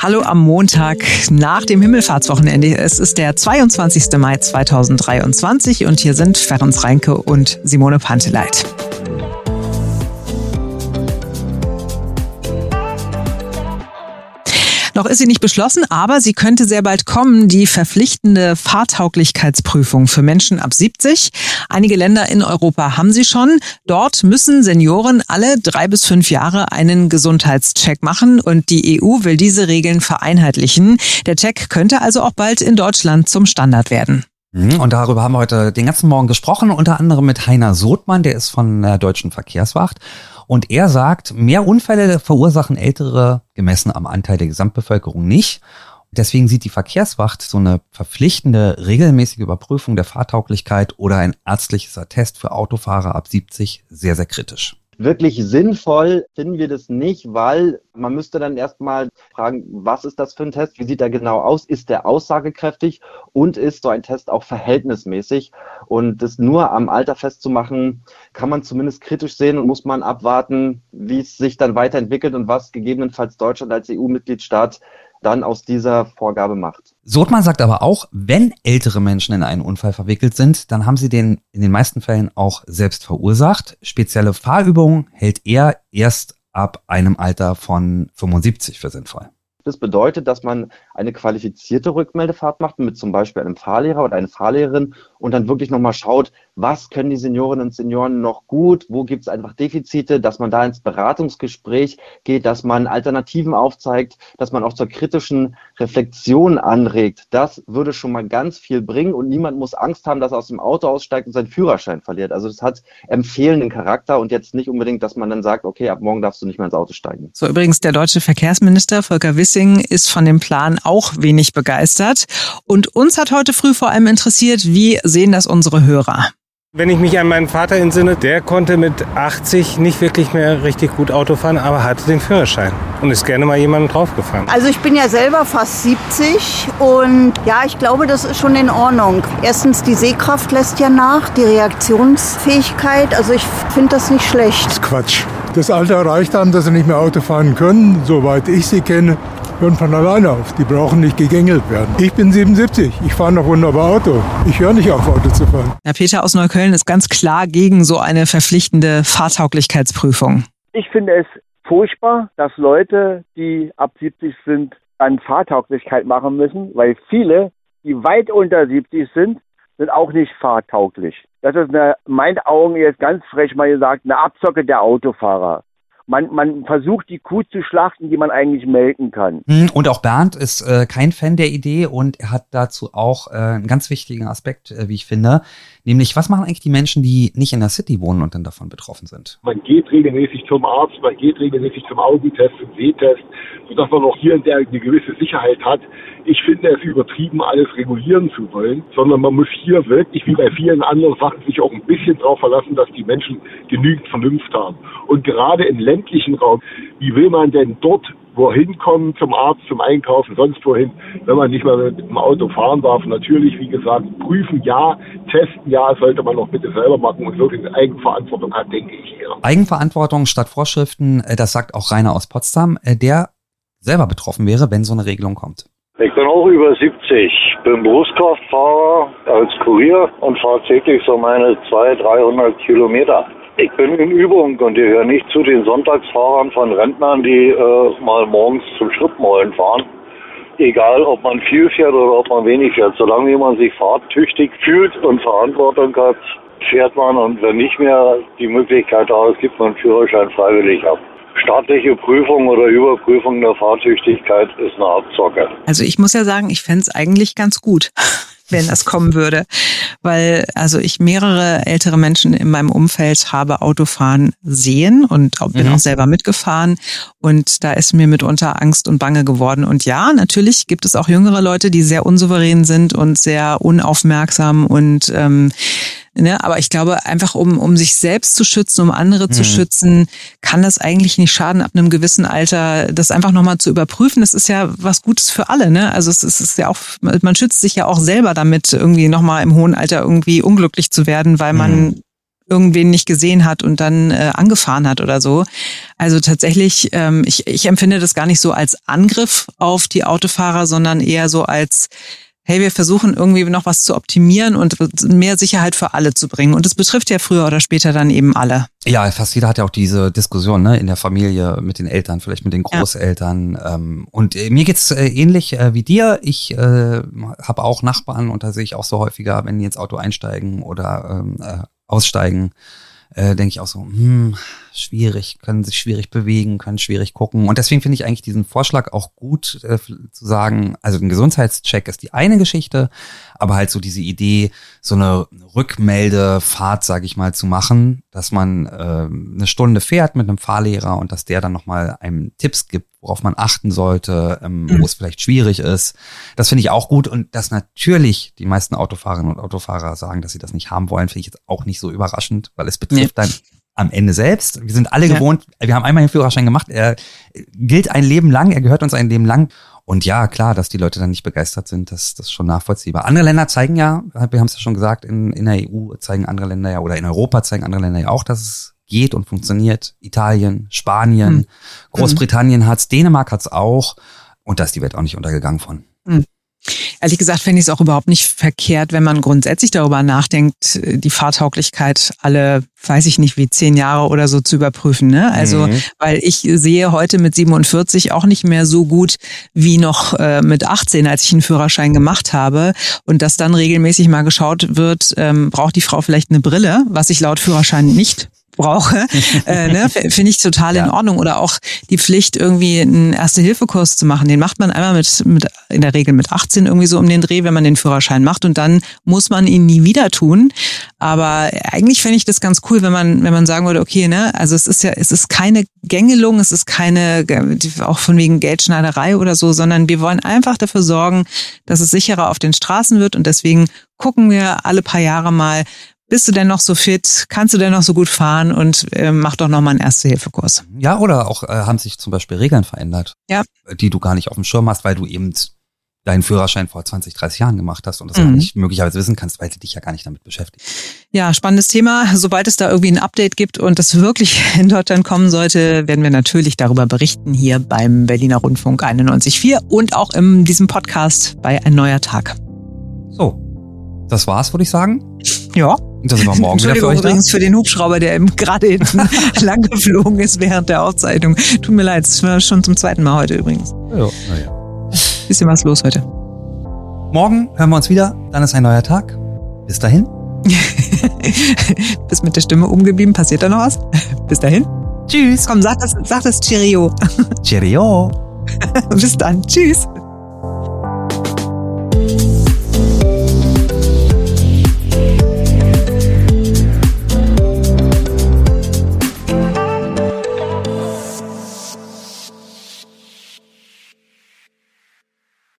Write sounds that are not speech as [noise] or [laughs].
Hallo am Montag nach dem Himmelfahrtswochenende. Es ist der 22. Mai 2023 und hier sind Ferenc Reinke und Simone Panteleit. Noch ist sie nicht beschlossen, aber sie könnte sehr bald kommen, die verpflichtende Fahrtauglichkeitsprüfung für Menschen ab 70. Einige Länder in Europa haben sie schon. Dort müssen Senioren alle drei bis fünf Jahre einen Gesundheitscheck machen und die EU will diese Regeln vereinheitlichen. Der Check könnte also auch bald in Deutschland zum Standard werden. Mhm, und darüber haben wir heute den ganzen Morgen gesprochen, unter anderem mit Heiner Sothmann, der ist von der Deutschen Verkehrswacht. Und er sagt, mehr Unfälle verursachen Ältere gemessen am Anteil der Gesamtbevölkerung nicht. Deswegen sieht die Verkehrswacht so eine verpflichtende regelmäßige Überprüfung der Fahrtauglichkeit oder ein ärztliches Attest für Autofahrer ab 70 sehr, sehr kritisch. Wirklich sinnvoll finden wir das nicht, weil man müsste dann erstmal fragen, was ist das für ein Test? Wie sieht er genau aus? Ist der aussagekräftig? Und ist so ein Test auch verhältnismäßig? Und das nur am Alter festzumachen, kann man zumindest kritisch sehen und muss man abwarten, wie es sich dann weiterentwickelt und was gegebenenfalls Deutschland als EU-Mitgliedstaat dann aus dieser Vorgabe macht. Sotman sagt aber auch, wenn ältere Menschen in einen Unfall verwickelt sind, dann haben sie den in den meisten Fällen auch selbst verursacht. Spezielle Fahrübungen hält er erst ab einem Alter von 75 für sinnvoll. Das bedeutet, dass man eine qualifizierte Rückmeldefahrt macht mit zum Beispiel einem Fahrlehrer oder einer Fahrlehrerin und dann wirklich nochmal schaut, was können die Seniorinnen und Senioren noch gut, wo gibt es einfach Defizite, dass man da ins Beratungsgespräch geht, dass man Alternativen aufzeigt, dass man auch zur kritischen Reflexion anregt. Das würde schon mal ganz viel bringen und niemand muss Angst haben, dass er aus dem Auto aussteigt und seinen Führerschein verliert. Also das hat empfehlenden Charakter und jetzt nicht unbedingt, dass man dann sagt, okay, ab morgen darfst du nicht mehr ins Auto steigen. So übrigens der deutsche Verkehrsminister Volker Wissing ist von dem Plan auch wenig begeistert und uns hat heute früh vor allem interessiert, wie sehen das unsere Hörer? Wenn ich mich an meinen Vater entsinne, der konnte mit 80 nicht wirklich mehr richtig gut Auto fahren, aber hatte den Führerschein und ist gerne mal jemandem draufgefahren. Also ich bin ja selber fast 70 und ja, ich glaube, das ist schon in Ordnung. Erstens, die Sehkraft lässt ja nach, die Reaktionsfähigkeit, also ich finde das nicht schlecht. Das ist Quatsch. Das Alter erreicht haben, dass sie nicht mehr Auto fahren können, soweit ich sie kenne hören von alleine auf. Die brauchen nicht gegängelt werden. Ich bin 77, ich fahre noch wunderbar Auto. Ich höre nicht auf, Auto zu fahren. Herr Peter aus Neukölln ist ganz klar gegen so eine verpflichtende Fahrtauglichkeitsprüfung. Ich finde es furchtbar, dass Leute, die ab 70 sind, an Fahrtauglichkeit machen müssen, weil viele, die weit unter 70 sind, sind auch nicht fahrtauglich. Das ist eine, in meinen Augen jetzt ganz frech mal gesagt, eine Abzocke der Autofahrer man, man versucht die Kuh zu schlachten, die man eigentlich melken kann. Hm, und auch Bernd ist äh, kein Fan der Idee und er hat dazu auch äh, einen ganz wichtigen Aspekt, äh, wie ich finde, nämlich was machen eigentlich die Menschen, die nicht in der City wohnen und dann davon betroffen sind? Man geht regelmäßig zum Arzt, man geht regelmäßig zum Augentest, zum Sehtest, sodass man auch hier in der eine gewisse Sicherheit hat. Ich finde es übertrieben, alles regulieren zu wollen, sondern man muss hier wirklich, wie bei vielen anderen Sachen, sich auch ein bisschen darauf verlassen, dass die Menschen genügend Vernunft haben. Und gerade im ländlichen Raum, wie will man denn dort wohin kommen, zum Arzt, zum Einkaufen, sonst wohin, wenn man nicht mal mit dem Auto fahren darf. Natürlich, wie gesagt, prüfen ja, testen ja, sollte man auch bitte selber machen und wirklich Eigenverantwortung hat, denke ich hier. Eigenverantwortung statt Vorschriften, äh, das sagt auch Rainer aus Potsdam, äh, der selber betroffen wäre, wenn so eine Regelung kommt. Ich bin auch über 70, bin Berufskraftfahrer als Kurier und fahre täglich so meine 200, 300 Kilometer. Ich bin in Übung und gehöre nicht zu den Sonntagsfahrern von Rentnern, die äh, mal morgens zum Schrittmollen fahren. Egal, ob man viel fährt oder ob man wenig fährt. Solange man sich fahrtüchtig fühlt und Verantwortung hat, fährt man und wenn nicht mehr die Möglichkeit da ist, gibt man Führerschein freiwillig ab staatliche Prüfung oder Überprüfung der Fahrtüchtigkeit ist eine Abzocke. Also ich muss ja sagen, ich fände es eigentlich ganz gut [laughs] wenn das kommen würde. Weil also ich mehrere ältere Menschen in meinem Umfeld habe Autofahren sehen und bin mhm. auch selber mitgefahren. Und da ist mir mitunter Angst und Bange geworden. Und ja, natürlich gibt es auch jüngere Leute, die sehr unsouverän sind und sehr unaufmerksam und ähm, Ne? Aber ich glaube, einfach um, um sich selbst zu schützen, um andere mhm. zu schützen, kann das eigentlich nicht schaden, ab einem gewissen Alter das einfach nochmal zu überprüfen. Das ist ja was Gutes für alle. Ne? Also es ist, es ist ja auch, man schützt sich ja auch selber damit, irgendwie nochmal im hohen Alter irgendwie unglücklich zu werden, weil man mhm irgendwen nicht gesehen hat und dann äh, angefahren hat oder so. Also tatsächlich, ähm, ich, ich empfinde das gar nicht so als Angriff auf die Autofahrer, sondern eher so als hey, wir versuchen irgendwie noch was zu optimieren und mehr Sicherheit für alle zu bringen. Und es betrifft ja früher oder später dann eben alle. Ja, fast jeder hat ja auch diese Diskussion ne, in der Familie mit den Eltern, vielleicht mit den Großeltern. Ja. Ähm, und äh, mir geht's äh, ähnlich äh, wie dir. Ich äh, habe auch Nachbarn und da sehe ich auch so häufiger, wenn die ins Auto einsteigen oder ähm, äh, aussteigen, äh, denke ich auch so, hm, schwierig, können sich schwierig bewegen, können schwierig gucken. Und deswegen finde ich eigentlich diesen Vorschlag auch gut äh, zu sagen, also ein Gesundheitscheck ist die eine Geschichte, aber halt so diese Idee, so eine Rückmeldefahrt, sage ich mal, zu machen, dass man äh, eine Stunde fährt mit einem Fahrlehrer und dass der dann nochmal einem Tipps gibt, worauf man achten sollte, ähm, mhm. wo es vielleicht schwierig ist. Das finde ich auch gut und dass natürlich die meisten Autofahrerinnen und Autofahrer sagen, dass sie das nicht haben wollen, finde ich jetzt auch nicht so überraschend, weil es betrifft nee. dann am Ende selbst. Wir sind alle ja. gewohnt, wir haben einmal den Führerschein gemacht, er gilt ein Leben lang, er gehört uns ein Leben lang. Und ja, klar, dass die Leute dann nicht begeistert sind, das, das ist schon nachvollziehbar. Andere Länder zeigen ja, wir haben es ja schon gesagt, in, in der EU zeigen andere Länder ja, oder in Europa zeigen andere Länder ja auch, dass es geht und funktioniert. Italien, Spanien, hm. Großbritannien hat's, Dänemark hat's auch. Und da ist die Welt auch nicht untergegangen von. Hm. Ehrlich gesagt fände ich es auch überhaupt nicht verkehrt, wenn man grundsätzlich darüber nachdenkt, die Fahrtauglichkeit alle, weiß ich nicht, wie zehn Jahre oder so zu überprüfen. Ne? Also, mhm. weil ich sehe heute mit 47 auch nicht mehr so gut wie noch äh, mit 18, als ich einen Führerschein gemacht habe. Und dass dann regelmäßig mal geschaut wird, ähm, braucht die Frau vielleicht eine Brille, was ich laut Führerschein nicht brauche, [laughs] äh, ne, finde ich total ja. in Ordnung. Oder auch die Pflicht, irgendwie einen Erste-Hilfe-Kurs zu machen. Den macht man einmal mit, mit, in der Regel mit 18 irgendwie so um den Dreh, wenn man den Führerschein macht und dann muss man ihn nie wieder tun. Aber eigentlich fände ich das ganz cool, wenn man, wenn man sagen würde, okay, ne, also es ist ja, es ist keine Gängelung, es ist keine, auch von wegen Geldschneiderei oder so, sondern wir wollen einfach dafür sorgen, dass es sicherer auf den Straßen wird und deswegen gucken wir alle paar Jahre mal, bist du denn noch so fit? Kannst du denn noch so gut fahren? Und äh, mach doch noch mal einen Erste-Hilfe-Kurs. Ja, oder auch äh, haben sich zum Beispiel Regeln verändert, ja. die du gar nicht auf dem Schirm hast, weil du eben deinen Führerschein vor 20, 30 Jahren gemacht hast und das mhm. auch nicht möglicherweise wissen kannst, weil du dich ja gar nicht damit beschäftigst. Ja, spannendes Thema. Sobald es da irgendwie ein Update gibt und das wirklich [laughs] in Deutschland kommen sollte, werden wir natürlich darüber berichten hier beim Berliner Rundfunk 91.4 und auch in diesem Podcast bei Ein neuer Tag. So, das war's, würde ich sagen. Ja. Und sind wir morgen wieder für übrigens da. für den Hubschrauber, der eben [laughs] gerade hinten [laughs] lang geflogen ist während der Aufzeichnung. Tut mir leid, es war schon zum zweiten Mal heute übrigens. Ja, naja. Bisschen was los heute. Morgen hören wir uns wieder, dann ist ein neuer Tag. Bis dahin. [laughs] Bist mit der Stimme umgeblieben, passiert da noch was? Bis dahin. Tschüss. Komm, sag das, sag das Cheerio. Cheerio. Bis dann. Tschüss.